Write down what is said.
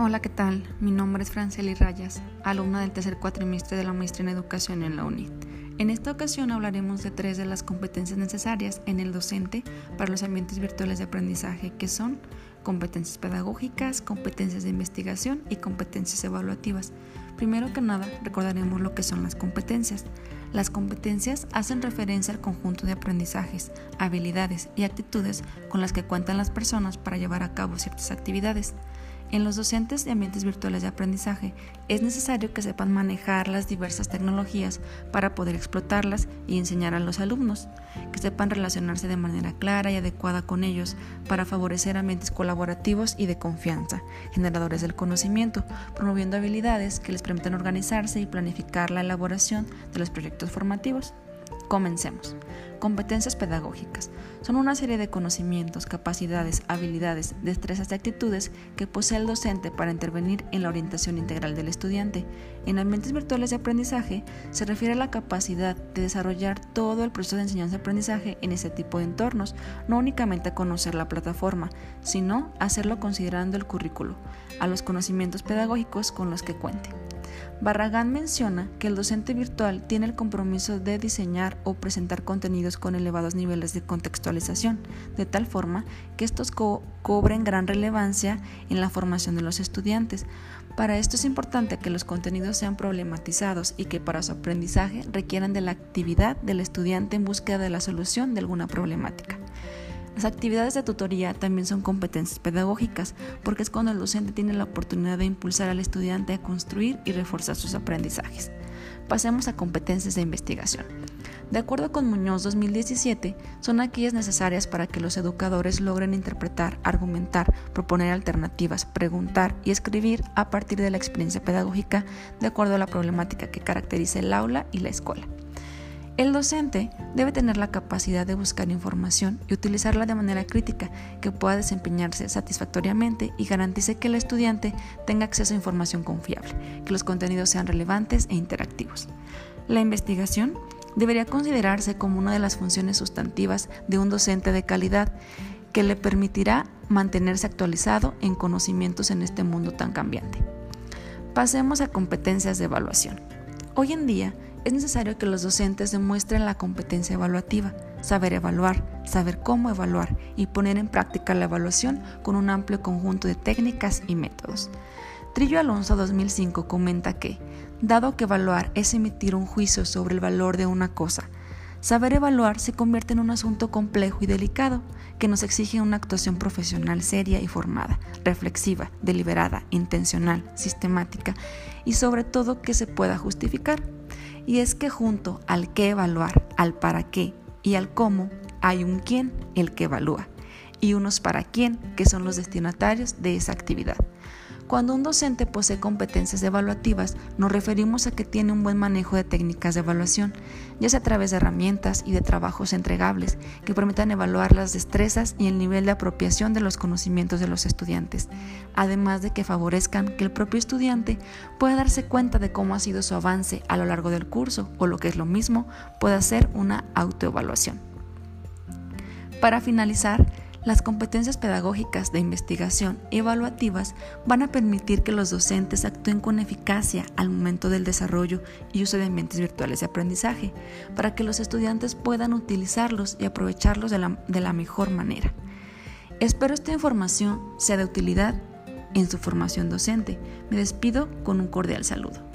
Hola, ¿qué tal? Mi nombre es Franceli Rayas, alumna del tercer cuatrimestre de la maestría en educación en la UNIT. En esta ocasión hablaremos de tres de las competencias necesarias en el docente para los ambientes virtuales de aprendizaje, que son competencias pedagógicas, competencias de investigación y competencias evaluativas. Primero que nada, recordaremos lo que son las competencias. Las competencias hacen referencia al conjunto de aprendizajes, habilidades y actitudes con las que cuentan las personas para llevar a cabo ciertas actividades. En los docentes de ambientes virtuales de aprendizaje es necesario que sepan manejar las diversas tecnologías para poder explotarlas y enseñar a los alumnos, que sepan relacionarse de manera clara y adecuada con ellos para favorecer ambientes colaborativos y de confianza, generadores del conocimiento, promoviendo habilidades que les permitan organizarse y planificar la elaboración de los proyectos formativos. Comencemos. Competencias pedagógicas. Son una serie de conocimientos, capacidades, habilidades, destrezas y actitudes que posee el docente para intervenir en la orientación integral del estudiante. En ambientes virtuales de aprendizaje se refiere a la capacidad de desarrollar todo el proceso de enseñanza-aprendizaje en ese tipo de entornos, no únicamente a conocer la plataforma, sino hacerlo considerando el currículo, a los conocimientos pedagógicos con los que cuente. Barragán menciona que el docente virtual tiene el compromiso de diseñar o presentar contenidos con elevados niveles de contextualización, de tal forma que estos cobren gran relevancia en la formación de los estudiantes. Para esto es importante que los contenidos sean problematizados y que para su aprendizaje requieran de la actividad del estudiante en búsqueda de la solución de alguna problemática. Las actividades de tutoría también son competencias pedagógicas, porque es cuando el docente tiene la oportunidad de impulsar al estudiante a construir y reforzar sus aprendizajes. Pasemos a competencias de investigación. De acuerdo con Muñoz 2017, son aquellas necesarias para que los educadores logren interpretar, argumentar, proponer alternativas, preguntar y escribir a partir de la experiencia pedagógica de acuerdo a la problemática que caracteriza el aula y la escuela. El docente debe tener la capacidad de buscar información y utilizarla de manera crítica que pueda desempeñarse satisfactoriamente y garantice que el estudiante tenga acceso a información confiable, que los contenidos sean relevantes e interactivos. La investigación debería considerarse como una de las funciones sustantivas de un docente de calidad que le permitirá mantenerse actualizado en conocimientos en este mundo tan cambiante. Pasemos a competencias de evaluación. Hoy en día, es necesario que los docentes demuestren la competencia evaluativa, saber evaluar, saber cómo evaluar y poner en práctica la evaluación con un amplio conjunto de técnicas y métodos. Trillo Alonso 2005 comenta que, dado que evaluar es emitir un juicio sobre el valor de una cosa, saber evaluar se convierte en un asunto complejo y delicado que nos exige una actuación profesional seria y formada, reflexiva, deliberada, intencional, sistemática y sobre todo que se pueda justificar. Y es que junto al qué evaluar, al para qué y al cómo, hay un quién, el que evalúa, y unos para quién, que son los destinatarios de esa actividad. Cuando un docente posee competencias evaluativas, nos referimos a que tiene un buen manejo de técnicas de evaluación, ya sea a través de herramientas y de trabajos entregables que permitan evaluar las destrezas y el nivel de apropiación de los conocimientos de los estudiantes, además de que favorezcan que el propio estudiante pueda darse cuenta de cómo ha sido su avance a lo largo del curso o lo que es lo mismo, pueda hacer una autoevaluación. Para finalizar, las competencias pedagógicas de investigación evaluativas van a permitir que los docentes actúen con eficacia al momento del desarrollo y uso de ambientes virtuales de aprendizaje, para que los estudiantes puedan utilizarlos y aprovecharlos de la, de la mejor manera. Espero esta información sea de utilidad en su formación docente. Me despido con un cordial saludo.